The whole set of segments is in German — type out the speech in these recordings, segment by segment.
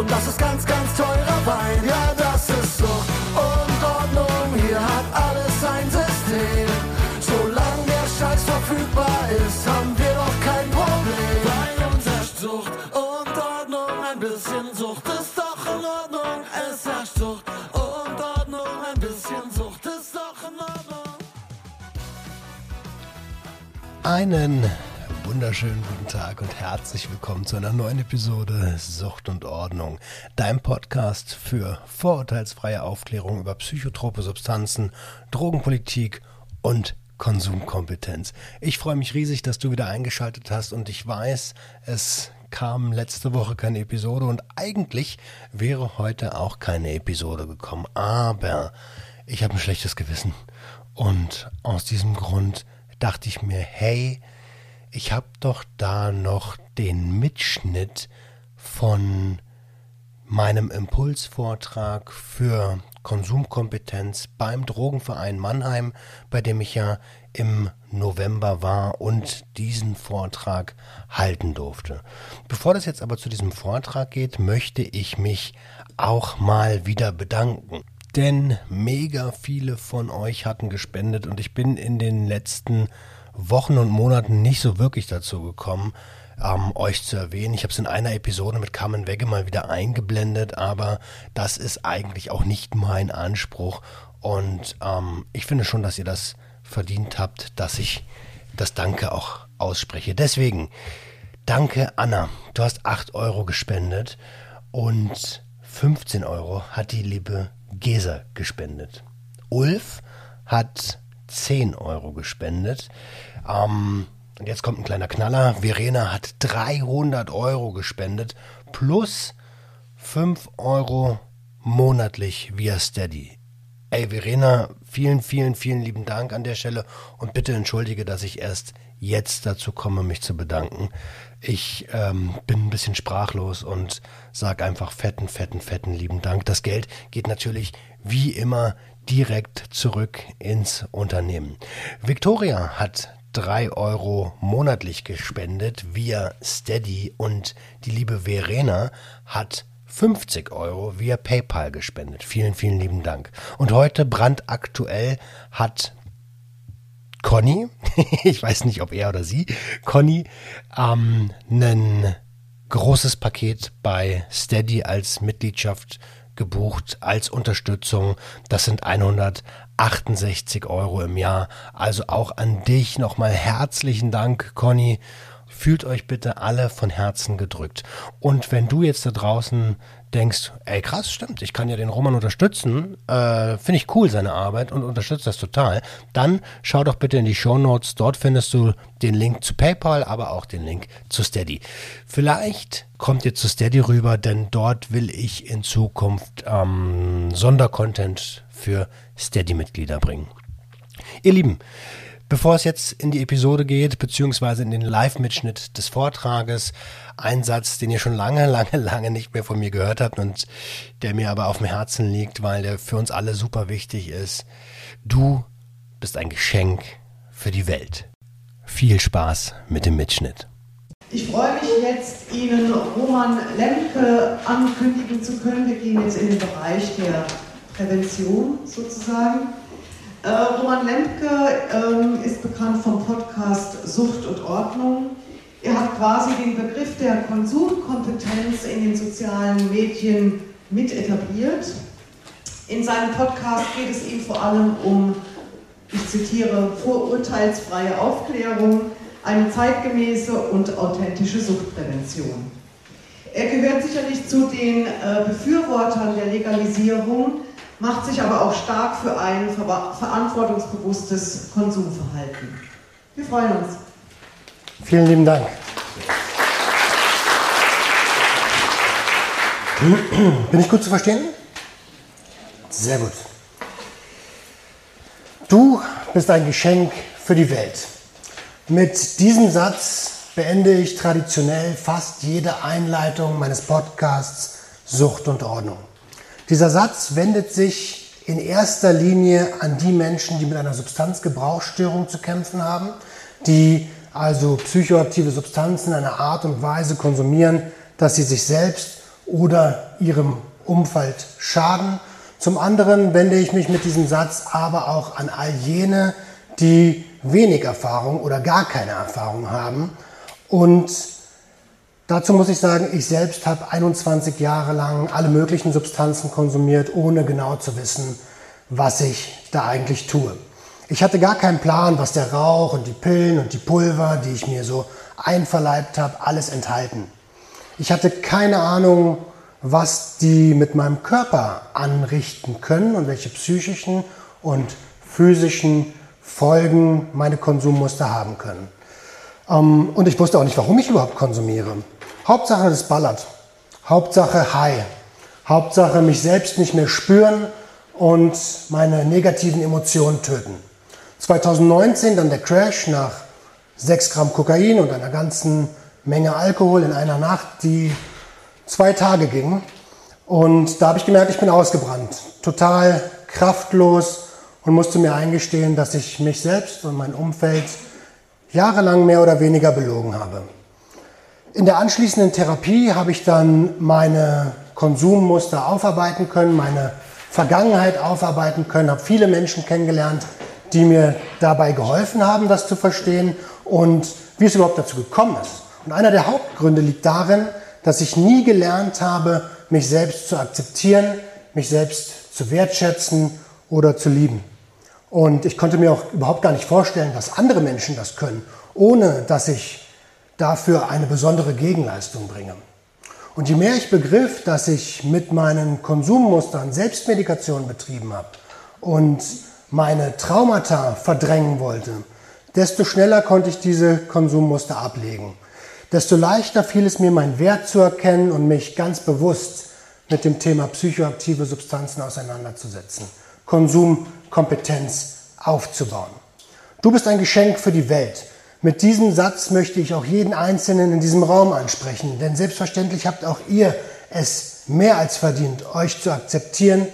und das ist ganz, ganz teurer Wein. Ja, das ist Sucht und Ordnung, hier hat alles sein System. Solange der Scheiß verfügbar ist, haben wir doch kein Problem. Bei uns herrscht Sucht und Ordnung, ein bisschen Sucht ist doch in Ordnung. Es herrscht Sucht und Ordnung, ein bisschen Sucht ist doch in Ordnung. Einen wunderschönen guten Tag und herzlich willkommen zu einer neuen Episode Sucht und Ordnung, dein Podcast für vorurteilsfreie Aufklärung über psychotrope Substanzen, Drogenpolitik und Konsumkompetenz. Ich freue mich riesig, dass du wieder eingeschaltet hast und ich weiß, es kam letzte Woche keine Episode und eigentlich wäre heute auch keine Episode gekommen, aber ich habe ein schlechtes Gewissen und aus diesem Grund dachte ich mir, hey, ich habe doch da noch den Mitschnitt von meinem Impulsvortrag für Konsumkompetenz beim Drogenverein Mannheim, bei dem ich ja im November war und diesen Vortrag halten durfte. Bevor das jetzt aber zu diesem Vortrag geht, möchte ich mich auch mal wieder bedanken. Denn mega viele von euch hatten gespendet und ich bin in den letzten Wochen und Monaten nicht so wirklich dazu gekommen, ähm, euch zu erwähnen. Ich habe es in einer Episode mit Carmen Wegge mal wieder eingeblendet, aber das ist eigentlich auch nicht mein Anspruch. Und ähm, ich finde schon, dass ihr das verdient habt, dass ich das Danke auch ausspreche. Deswegen, danke Anna. Du hast 8 Euro gespendet und 15 Euro hat die liebe Gesa gespendet. Ulf hat 10 Euro gespendet. Ähm, und jetzt kommt ein kleiner Knaller. Verena hat 300 Euro gespendet plus 5 Euro monatlich via Steady. Ey, Verena, vielen, vielen, vielen lieben Dank an der Stelle und bitte entschuldige, dass ich erst jetzt dazu komme, mich zu bedanken. Ich ähm, bin ein bisschen sprachlos und sage einfach fetten, fetten, fetten lieben Dank. Das Geld geht natürlich wie immer direkt zurück ins Unternehmen. Victoria hat drei Euro monatlich gespendet via Steady und die liebe Verena hat 50 Euro via PayPal gespendet. Vielen, vielen lieben Dank. Und heute brandaktuell hat Conny, ich weiß nicht, ob er oder sie, Conny, ähm, ein großes Paket bei Steady als Mitgliedschaft gebucht als Unterstützung. Das sind 168 Euro im Jahr. Also auch an dich nochmal herzlichen Dank, Conny. Fühlt euch bitte alle von Herzen gedrückt. Und wenn du jetzt da draußen denkst, ey krass, stimmt, ich kann ja den Roman unterstützen, äh, finde ich cool seine Arbeit und unterstütze das total, dann schau doch bitte in die Show Notes, dort findest du den Link zu PayPal, aber auch den Link zu Steady. Vielleicht kommt ihr zu Steady rüber, denn dort will ich in Zukunft ähm, Sondercontent für Steady-Mitglieder bringen. Ihr Lieben, Bevor es jetzt in die Episode geht, beziehungsweise in den Live-Mitschnitt des Vortrages, ein Satz, den ihr schon lange, lange, lange nicht mehr von mir gehört habt und der mir aber auf dem Herzen liegt, weil der für uns alle super wichtig ist. Du bist ein Geschenk für die Welt. Viel Spaß mit dem Mitschnitt. Ich freue mich jetzt, Ihnen Roman Lemke ankündigen zu können. Wir gehen jetzt in den Bereich der Prävention sozusagen. Äh, Roman Lemke ähm, ist bekannt vom Podcast Sucht und Ordnung. Er hat quasi den Begriff der Konsumkompetenz in den sozialen Medien mit etabliert. In seinem Podcast geht es ihm vor allem um, ich zitiere, vorurteilsfreie Aufklärung, eine zeitgemäße und authentische Suchtprävention. Er gehört sicherlich zu den äh, Befürwortern der Legalisierung macht sich aber auch stark für ein verantwortungsbewusstes Konsumverhalten. Wir freuen uns. Vielen lieben Dank. Bin ich gut zu verstehen? Sehr gut. Du bist ein Geschenk für die Welt. Mit diesem Satz beende ich traditionell fast jede Einleitung meines Podcasts Sucht und Ordnung. Dieser Satz wendet sich in erster Linie an die Menschen, die mit einer Substanzgebrauchsstörung zu kämpfen haben, die also psychoaktive Substanzen in einer Art und Weise konsumieren, dass sie sich selbst oder ihrem Umfeld schaden. Zum anderen wende ich mich mit diesem Satz aber auch an all jene, die wenig Erfahrung oder gar keine Erfahrung haben. Und dazu muss ich sagen, ich selbst habe 21 Jahre lang alle möglichen Substanzen konsumiert, ohne genau zu wissen, was ich da eigentlich tue. Ich hatte gar keinen Plan, was der Rauch und die Pillen und die Pulver, die ich mir so einverleibt habe, alles enthalten. Ich hatte keine Ahnung, was die mit meinem Körper anrichten können und welche psychischen und physischen Folgen meine Konsummuster haben können. Ähm, und ich wusste auch nicht, warum ich überhaupt konsumiere. Hauptsache, es ballert. Hauptsache High. Hauptsache mich selbst nicht mehr spüren und meine negativen Emotionen töten. 2019 dann der Crash nach 6 Gramm Kokain und einer ganzen Menge Alkohol in einer Nacht, die zwei Tage ging. Und da habe ich gemerkt, ich bin ausgebrannt, total kraftlos und musste mir eingestehen, dass ich mich selbst und mein Umfeld jahrelang mehr oder weniger belogen habe. In der anschließenden Therapie habe ich dann meine Konsummuster aufarbeiten können, meine Vergangenheit aufarbeiten können, habe viele Menschen kennengelernt, die mir dabei geholfen haben, das zu verstehen und wie es überhaupt dazu gekommen ist. Und einer der Hauptgründe liegt darin, dass ich nie gelernt habe, mich selbst zu akzeptieren, mich selbst zu wertschätzen oder zu lieben. Und ich konnte mir auch überhaupt gar nicht vorstellen, dass andere Menschen das können, ohne dass ich dafür eine besondere Gegenleistung bringe. Und je mehr ich begriff, dass ich mit meinen Konsummustern Selbstmedikation betrieben habe und meine Traumata verdrängen wollte, desto schneller konnte ich diese Konsummuster ablegen. Desto leichter fiel es mir, meinen Wert zu erkennen und mich ganz bewusst mit dem Thema psychoaktive Substanzen auseinanderzusetzen, Konsumkompetenz aufzubauen. Du bist ein Geschenk für die Welt. Mit diesem Satz möchte ich auch jeden Einzelnen in diesem Raum ansprechen, denn selbstverständlich habt auch ihr es mehr als verdient, euch zu akzeptieren,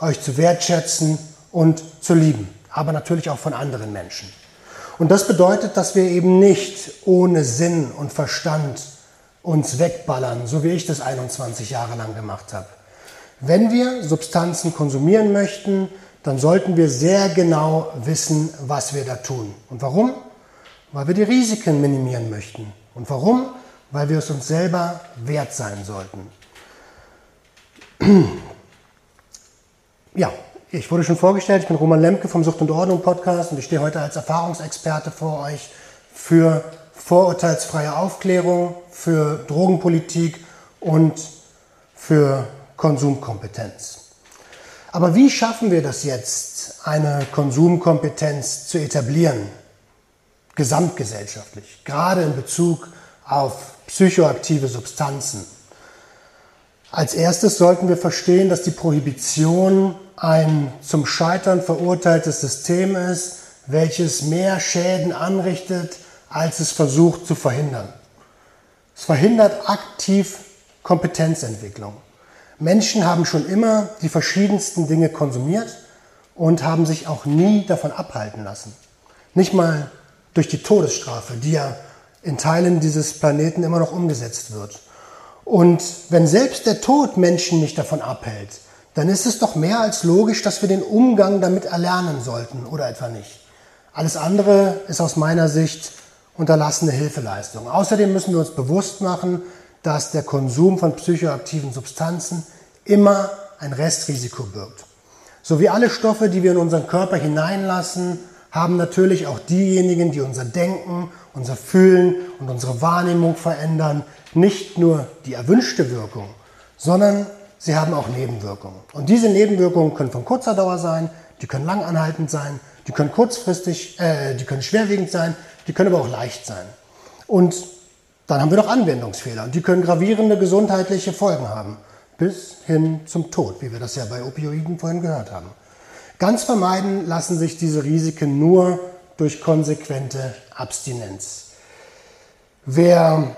euch zu wertschätzen und zu lieben, aber natürlich auch von anderen Menschen. Und das bedeutet, dass wir eben nicht ohne Sinn und Verstand uns wegballern, so wie ich das 21 Jahre lang gemacht habe. Wenn wir Substanzen konsumieren möchten, dann sollten wir sehr genau wissen, was wir da tun. Und warum? Weil wir die Risiken minimieren möchten. Und warum? Weil wir es uns selber wert sein sollten. Ja, ich wurde schon vorgestellt, ich bin Roman Lemke vom Sucht und Ordnung Podcast und ich stehe heute als Erfahrungsexperte vor euch für vorurteilsfreie Aufklärung, für Drogenpolitik und für Konsumkompetenz. Aber wie schaffen wir das jetzt, eine Konsumkompetenz zu etablieren, gesamtgesellschaftlich, gerade in Bezug auf psychoaktive Substanzen? Als erstes sollten wir verstehen, dass die Prohibition ein zum Scheitern verurteiltes System ist, welches mehr Schäden anrichtet, als es versucht zu verhindern. Es verhindert aktiv Kompetenzentwicklung. Menschen haben schon immer die verschiedensten Dinge konsumiert und haben sich auch nie davon abhalten lassen. Nicht mal durch die Todesstrafe, die ja in Teilen dieses Planeten immer noch umgesetzt wird. Und wenn selbst der Tod Menschen nicht davon abhält, dann ist es doch mehr als logisch, dass wir den Umgang damit erlernen sollten oder etwa nicht. Alles andere ist aus meiner Sicht unterlassene Hilfeleistung. Außerdem müssen wir uns bewusst machen, dass der Konsum von psychoaktiven Substanzen immer ein Restrisiko birgt. So wie alle Stoffe, die wir in unseren Körper hineinlassen, haben natürlich auch diejenigen, die unser Denken, unser Fühlen und unsere Wahrnehmung verändern, nicht nur die erwünschte Wirkung, sondern sie haben auch Nebenwirkungen. Und diese Nebenwirkungen können von kurzer Dauer sein, die können langanhaltend sein, die können kurzfristig, äh, die können schwerwiegend sein, die können aber auch leicht sein. Und dann haben wir noch Anwendungsfehler und die können gravierende gesundheitliche Folgen haben, bis hin zum Tod, wie wir das ja bei Opioiden vorhin gehört haben. Ganz vermeiden lassen sich diese Risiken nur durch konsequente Abstinenz. Wer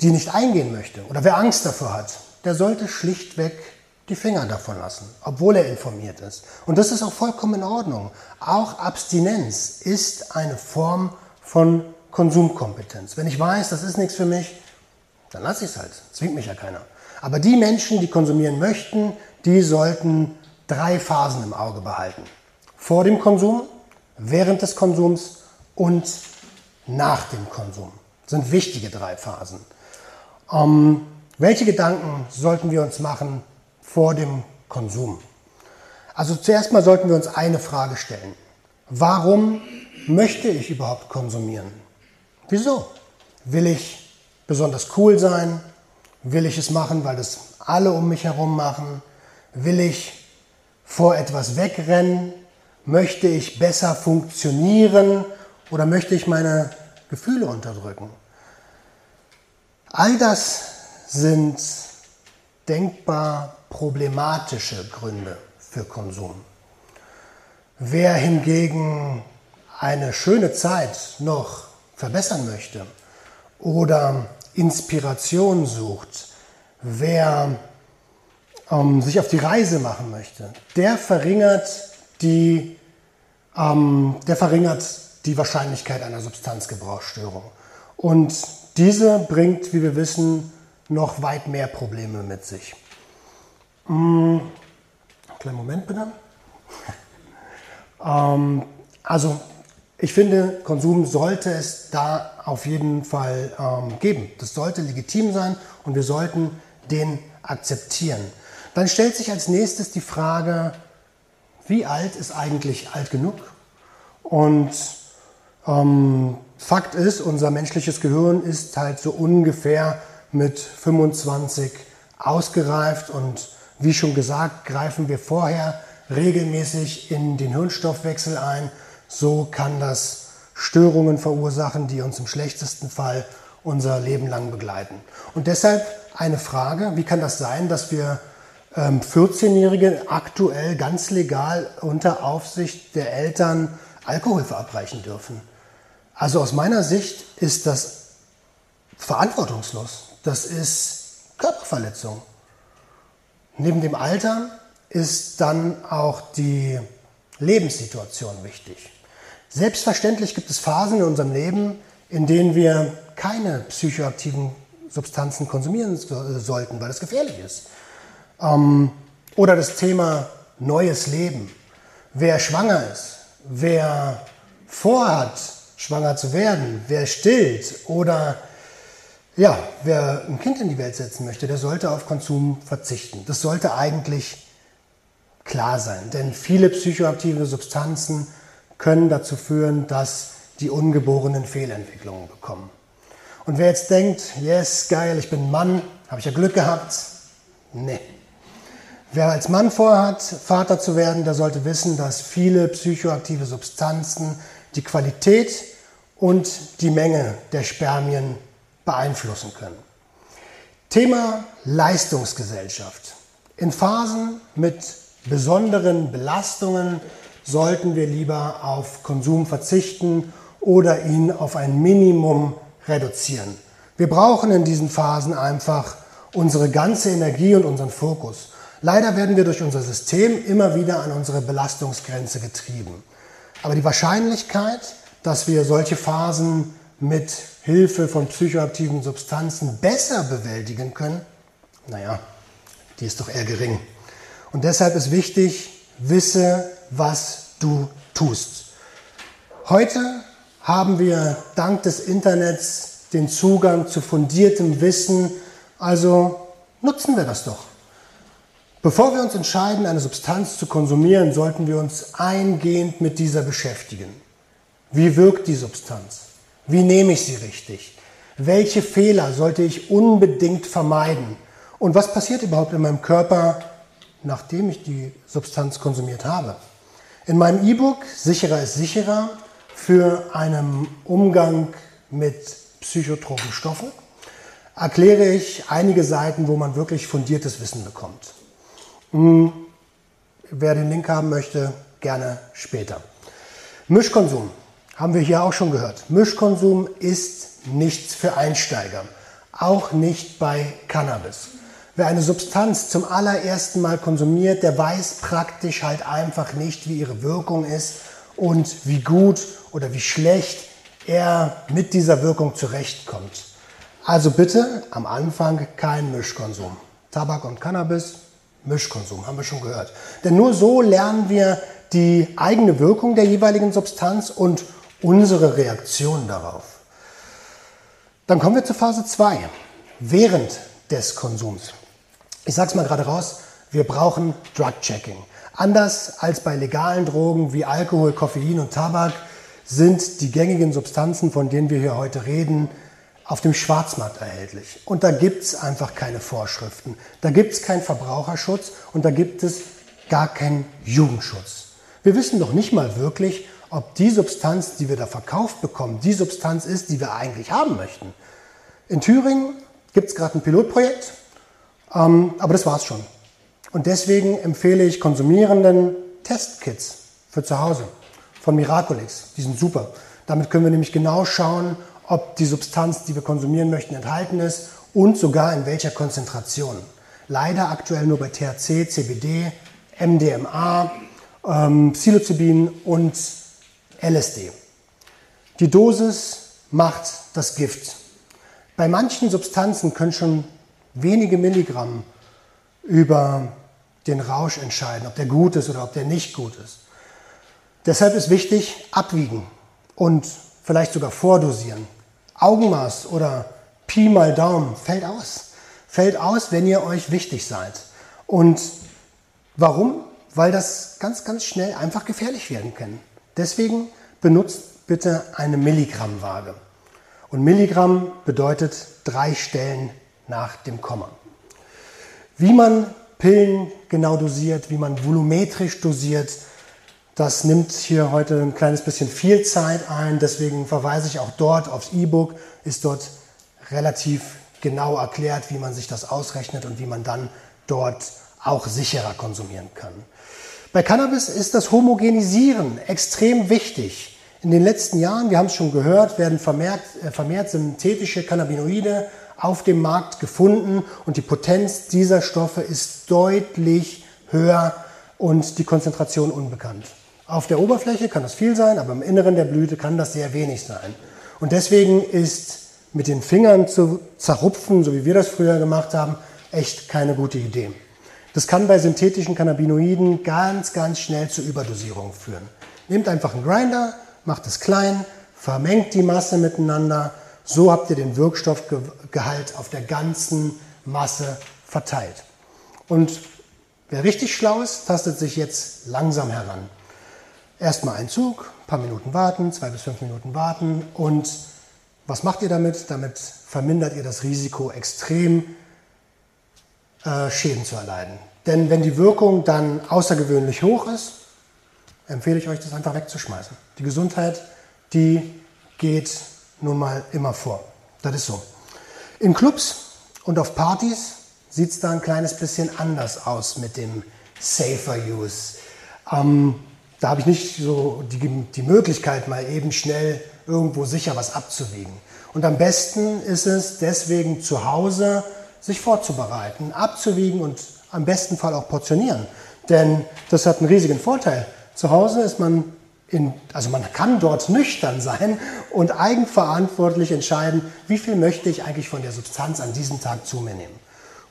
die nicht eingehen möchte oder wer Angst davor hat, der sollte schlichtweg die Finger davon lassen, obwohl er informiert ist. Und das ist auch vollkommen in Ordnung. Auch Abstinenz ist eine Form von Konsumkompetenz. Wenn ich weiß, das ist nichts für mich, dann lasse ich es halt. Zwingt mich ja keiner. Aber die Menschen, die konsumieren möchten, die sollten drei Phasen im Auge behalten. Vor dem Konsum, während des Konsums und nach dem Konsum. Das sind wichtige drei Phasen. Ähm, welche Gedanken sollten wir uns machen vor dem Konsum? Also zuerst mal sollten wir uns eine Frage stellen. Warum möchte ich überhaupt konsumieren? Wieso? Will ich besonders cool sein? Will ich es machen, weil das alle um mich herum machen? Will ich vor etwas wegrennen? Möchte ich besser funktionieren oder möchte ich meine Gefühle unterdrücken? All das sind denkbar problematische Gründe für Konsum. Wer hingegen eine schöne Zeit noch verbessern möchte oder Inspiration sucht, wer ähm, sich auf die Reise machen möchte, der verringert die, ähm, der verringert die Wahrscheinlichkeit einer Substanzgebrauchsstörung. Und diese bringt, wie wir wissen, noch weit mehr Probleme mit sich. Hm, kleinen Moment bitte. ähm, also ich finde, Konsum sollte es da auf jeden Fall ähm, geben. Das sollte legitim sein und wir sollten den akzeptieren. Dann stellt sich als nächstes die Frage, wie alt ist eigentlich alt genug? Und ähm, Fakt ist, unser menschliches Gehirn ist halt so ungefähr mit 25 ausgereift und wie schon gesagt, greifen wir vorher regelmäßig in den Hirnstoffwechsel ein so kann das Störungen verursachen, die uns im schlechtesten Fall unser Leben lang begleiten. Und deshalb eine Frage, wie kann das sein, dass wir 14-Jährige ähm, aktuell ganz legal unter Aufsicht der Eltern Alkohol verabreichen dürfen? Also aus meiner Sicht ist das verantwortungslos. Das ist Körperverletzung. Neben dem Alter ist dann auch die Lebenssituation wichtig. Selbstverständlich gibt es Phasen in unserem Leben, in denen wir keine psychoaktiven Substanzen konsumieren sollten, weil es gefährlich ist. Ähm, oder das Thema neues Leben. Wer schwanger ist, wer vorhat, schwanger zu werden, wer stillt oder ja, wer ein Kind in die Welt setzen möchte, der sollte auf Konsum verzichten. Das sollte eigentlich klar sein, denn viele psychoaktive Substanzen können dazu führen, dass die Ungeborenen Fehlentwicklungen bekommen. Und wer jetzt denkt, yes, geil, ich bin Mann, habe ich ja Glück gehabt, nee. Wer als Mann vorhat, Vater zu werden, der sollte wissen, dass viele psychoaktive Substanzen die Qualität und die Menge der Spermien beeinflussen können. Thema Leistungsgesellschaft. In Phasen mit besonderen Belastungen sollten wir lieber auf Konsum verzichten oder ihn auf ein Minimum reduzieren. Wir brauchen in diesen Phasen einfach unsere ganze Energie und unseren Fokus. Leider werden wir durch unser System immer wieder an unsere Belastungsgrenze getrieben. Aber die Wahrscheinlichkeit, dass wir solche Phasen mit Hilfe von psychoaktiven Substanzen besser bewältigen können, naja, die ist doch eher gering. Und deshalb ist wichtig, wisse, was du tust. Heute haben wir dank des Internets den Zugang zu fundiertem Wissen, also nutzen wir das doch. Bevor wir uns entscheiden, eine Substanz zu konsumieren, sollten wir uns eingehend mit dieser beschäftigen. Wie wirkt die Substanz? Wie nehme ich sie richtig? Welche Fehler sollte ich unbedingt vermeiden? Und was passiert überhaupt in meinem Körper, nachdem ich die Substanz konsumiert habe? In meinem E-Book Sicherer ist sicherer für einen Umgang mit psychotropen Stoffen erkläre ich einige Seiten, wo man wirklich fundiertes Wissen bekommt. Hm, wer den Link haben möchte, gerne später. Mischkonsum haben wir hier auch schon gehört. Mischkonsum ist nichts für Einsteiger, auch nicht bei Cannabis. Wer eine Substanz zum allerersten Mal konsumiert, der weiß praktisch halt einfach nicht, wie ihre Wirkung ist und wie gut oder wie schlecht er mit dieser Wirkung zurechtkommt. Also bitte am Anfang kein Mischkonsum. Tabak und Cannabis, Mischkonsum, haben wir schon gehört. Denn nur so lernen wir die eigene Wirkung der jeweiligen Substanz und unsere Reaktion darauf. Dann kommen wir zur Phase 2, während des Konsums. Ich sage es mal gerade raus, wir brauchen Drug-Checking. Anders als bei legalen Drogen wie Alkohol, Koffein und Tabak sind die gängigen Substanzen, von denen wir hier heute reden, auf dem Schwarzmarkt erhältlich. Und da gibt es einfach keine Vorschriften. Da gibt es keinen Verbraucherschutz und da gibt es gar keinen Jugendschutz. Wir wissen doch nicht mal wirklich, ob die Substanz, die wir da verkauft bekommen, die Substanz ist, die wir eigentlich haben möchten. In Thüringen gibt es gerade ein Pilotprojekt, ähm, aber das war's schon. Und deswegen empfehle ich Konsumierenden Testkits für zu Hause von Miraculix. Die sind super. Damit können wir nämlich genau schauen, ob die Substanz, die wir konsumieren möchten, enthalten ist und sogar in welcher Konzentration. Leider aktuell nur bei THC, CBD, MDMA, ähm, Psilocybin und LSD. Die Dosis macht das Gift. Bei manchen Substanzen können schon wenige Milligramm über den Rausch entscheiden, ob der gut ist oder ob der nicht gut ist. Deshalb ist wichtig, abwiegen und vielleicht sogar vordosieren. Augenmaß oder Pi mal Daumen fällt aus. Fällt aus, wenn ihr euch wichtig seid. Und warum? Weil das ganz, ganz schnell einfach gefährlich werden kann. Deswegen benutzt bitte eine Milligrammwaage. Und Milligramm bedeutet drei Stellen nach dem Komma. Wie man Pillen genau dosiert, wie man volumetrisch dosiert, das nimmt hier heute ein kleines bisschen viel Zeit ein, deswegen verweise ich auch dort aufs E-Book, ist dort relativ genau erklärt, wie man sich das ausrechnet und wie man dann dort auch sicherer konsumieren kann. Bei Cannabis ist das Homogenisieren extrem wichtig. In den letzten Jahren, wir haben es schon gehört, werden vermehrt, äh, vermehrt synthetische Cannabinoide auf dem Markt gefunden und die Potenz dieser Stoffe ist deutlich höher und die Konzentration unbekannt. Auf der Oberfläche kann das viel sein, aber im Inneren der Blüte kann das sehr wenig sein. Und deswegen ist mit den Fingern zu zerrupfen, so wie wir das früher gemacht haben, echt keine gute Idee. Das kann bei synthetischen Cannabinoiden ganz, ganz schnell zu Überdosierung führen. Nehmt einfach einen Grinder, macht es klein, vermengt die Masse miteinander. So habt ihr den Wirkstoffgehalt auf der ganzen Masse verteilt. Und wer richtig schlau ist, tastet sich jetzt langsam heran. Erstmal ein Zug, ein paar Minuten warten, zwei bis fünf Minuten warten und was macht ihr damit? Damit vermindert ihr das Risiko, extrem äh, Schäden zu erleiden. Denn wenn die Wirkung dann außergewöhnlich hoch ist, empfehle ich euch, das einfach wegzuschmeißen. Die Gesundheit, die geht nun mal immer vor. Das ist so. In Clubs und auf Partys sieht es da ein kleines bisschen anders aus mit dem Safer Use. Ähm, da habe ich nicht so die, die Möglichkeit, mal eben schnell irgendwo sicher was abzuwiegen. Und am besten ist es deswegen zu Hause, sich vorzubereiten, abzuwiegen und am besten Fall auch portionieren. Denn das hat einen riesigen Vorteil. Zu Hause ist man in, also man kann dort nüchtern sein und eigenverantwortlich entscheiden, wie viel möchte ich eigentlich von der Substanz an diesem Tag zu mir nehmen.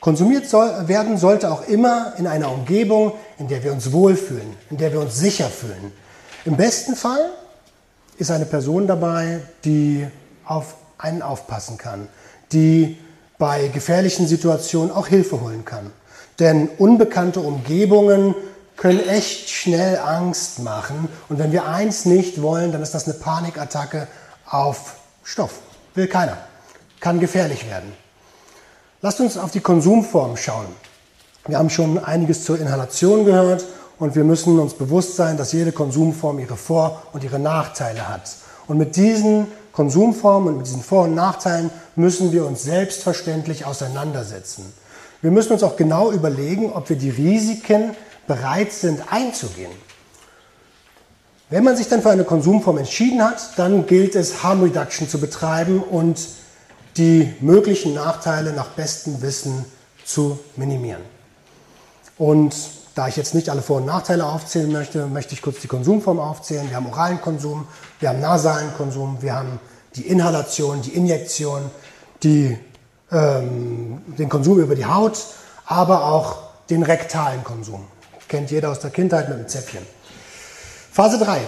Konsumiert soll, werden sollte auch immer in einer Umgebung, in der wir uns wohlfühlen, in der wir uns sicher fühlen. Im besten Fall ist eine Person dabei, die auf einen aufpassen kann, die bei gefährlichen Situationen auch Hilfe holen kann. Denn unbekannte Umgebungen können echt schnell Angst machen. Und wenn wir eins nicht wollen, dann ist das eine Panikattacke auf Stoff. Will keiner. Kann gefährlich werden. Lasst uns auf die Konsumform schauen. Wir haben schon einiges zur Inhalation gehört und wir müssen uns bewusst sein, dass jede Konsumform ihre Vor- und ihre Nachteile hat. Und mit diesen Konsumformen und mit diesen Vor- und Nachteilen müssen wir uns selbstverständlich auseinandersetzen. Wir müssen uns auch genau überlegen, ob wir die Risiken bereit sind einzugehen. Wenn man sich dann für eine Konsumform entschieden hat, dann gilt es, Harm Reduction zu betreiben und die möglichen Nachteile nach bestem Wissen zu minimieren. Und da ich jetzt nicht alle Vor- und Nachteile aufzählen möchte, möchte ich kurz die Konsumform aufzählen. Wir haben oralen Konsum, wir haben nasalen Konsum, wir haben die Inhalation, die Injektion, die, ähm, den Konsum über die Haut, aber auch den rektalen Konsum. Kennt jeder aus der Kindheit mit dem Zäpfchen. Phase 3.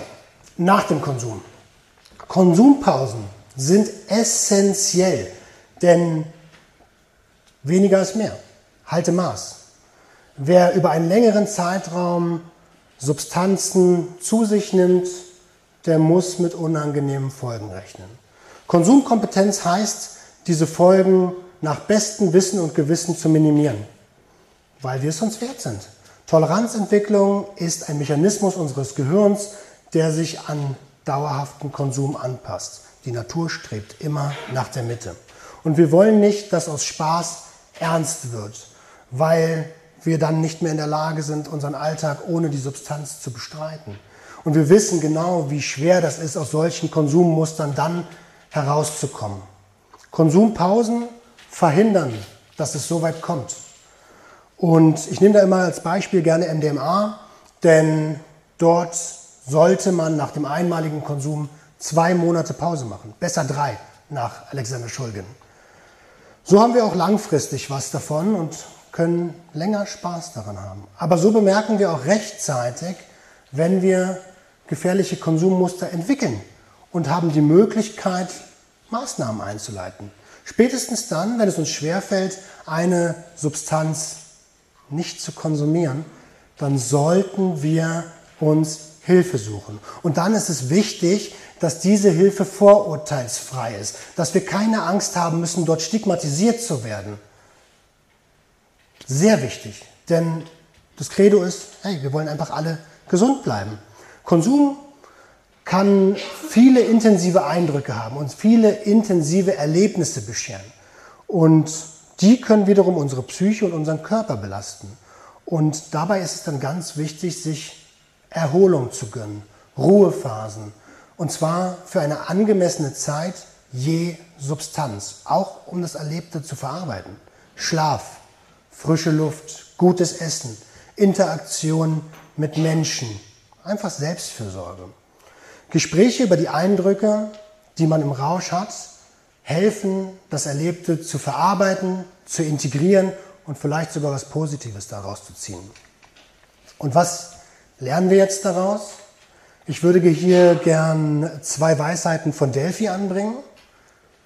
Nach dem Konsum. Konsumpausen sind essentiell, denn weniger ist mehr. Halte Maß. Wer über einen längeren Zeitraum Substanzen zu sich nimmt, der muss mit unangenehmen Folgen rechnen. Konsumkompetenz heißt, diese Folgen nach bestem Wissen und Gewissen zu minimieren, weil wir es uns wert sind. Toleranzentwicklung ist ein Mechanismus unseres Gehirns, der sich an dauerhaften Konsum anpasst. Die Natur strebt immer nach der Mitte. Und wir wollen nicht, dass aus Spaß ernst wird, weil wir dann nicht mehr in der Lage sind, unseren Alltag ohne die Substanz zu bestreiten. Und wir wissen genau, wie schwer das ist, aus solchen Konsummustern dann herauszukommen. Konsumpausen verhindern, dass es so weit kommt. Und ich nehme da immer als Beispiel gerne MDMA, denn dort sollte man nach dem einmaligen Konsum zwei Monate Pause machen. Besser drei nach Alexander Schulgen. So haben wir auch langfristig was davon und können länger Spaß daran haben. Aber so bemerken wir auch rechtzeitig, wenn wir gefährliche Konsummuster entwickeln und haben die Möglichkeit, Maßnahmen einzuleiten. Spätestens dann, wenn es uns schwerfällt, eine Substanz nicht zu konsumieren, dann sollten wir uns Hilfe suchen. Und dann ist es wichtig, dass diese Hilfe vorurteilsfrei ist, dass wir keine Angst haben müssen, dort stigmatisiert zu werden. Sehr wichtig, denn das Credo ist, hey, wir wollen einfach alle gesund bleiben. Konsum kann viele intensive Eindrücke haben und viele intensive Erlebnisse bescheren. Und die können wiederum unsere Psyche und unseren Körper belasten. Und dabei ist es dann ganz wichtig, sich Erholung zu gönnen, Ruhephasen. Und zwar für eine angemessene Zeit je Substanz, auch um das Erlebte zu verarbeiten. Schlaf, frische Luft, gutes Essen, Interaktion mit Menschen, einfach Selbstfürsorge. Gespräche über die Eindrücke, die man im Rausch hat, helfen, das Erlebte zu verarbeiten, zu integrieren und vielleicht sogar was Positives daraus zu ziehen. Und was lernen wir jetzt daraus? Ich würde hier gern zwei Weisheiten von Delphi anbringen.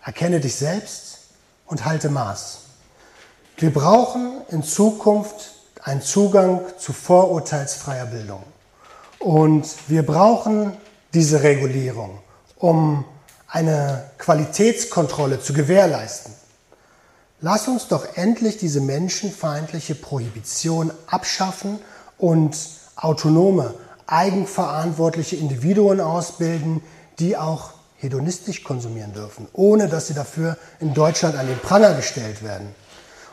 Erkenne dich selbst und halte Maß. Wir brauchen in Zukunft einen Zugang zu vorurteilsfreier Bildung. Und wir brauchen diese Regulierung, um eine Qualitätskontrolle zu gewährleisten. Lass uns doch endlich diese menschenfeindliche Prohibition abschaffen und autonome, eigenverantwortliche Individuen ausbilden, die auch hedonistisch konsumieren dürfen, ohne dass sie dafür in Deutschland an den Pranger gestellt werden.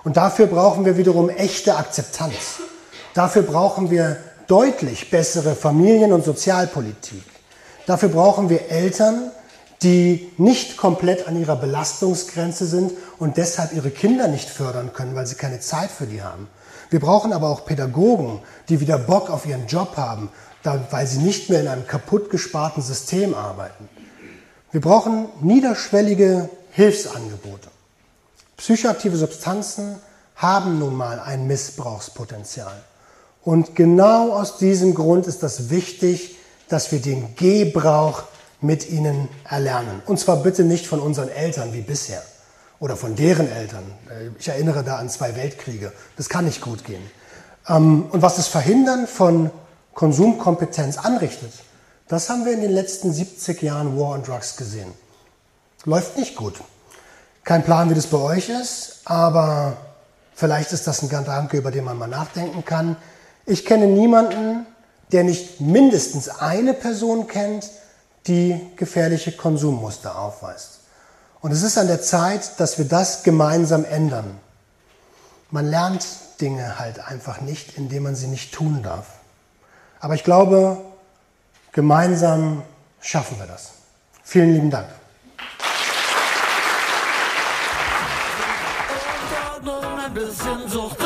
Und dafür brauchen wir wiederum echte Akzeptanz. Dafür brauchen wir deutlich bessere Familien- und Sozialpolitik. Dafür brauchen wir Eltern, die nicht komplett an ihrer Belastungsgrenze sind und deshalb ihre Kinder nicht fördern können, weil sie keine Zeit für die haben. Wir brauchen aber auch Pädagogen, die wieder Bock auf ihren Job haben, weil sie nicht mehr in einem kaputt gesparten System arbeiten. Wir brauchen niederschwellige Hilfsangebote. Psychoaktive Substanzen haben nun mal ein Missbrauchspotenzial. Und genau aus diesem Grund ist das wichtig, dass wir den Gebrauch mit ihnen erlernen. Und zwar bitte nicht von unseren Eltern wie bisher oder von deren Eltern. Ich erinnere da an zwei Weltkriege. Das kann nicht gut gehen. Ähm, und was das Verhindern von Konsumkompetenz anrichtet, das haben wir in den letzten 70 Jahren War on Drugs gesehen. Läuft nicht gut. Kein Plan, wie das bei euch ist, aber vielleicht ist das ein Gedanke, über den man mal nachdenken kann. Ich kenne niemanden, der nicht mindestens eine Person kennt, die gefährliche Konsummuster aufweist. Und es ist an der Zeit, dass wir das gemeinsam ändern. Man lernt Dinge halt einfach nicht, indem man sie nicht tun darf. Aber ich glaube, gemeinsam schaffen wir das. Vielen lieben Dank. Bisschen Sucht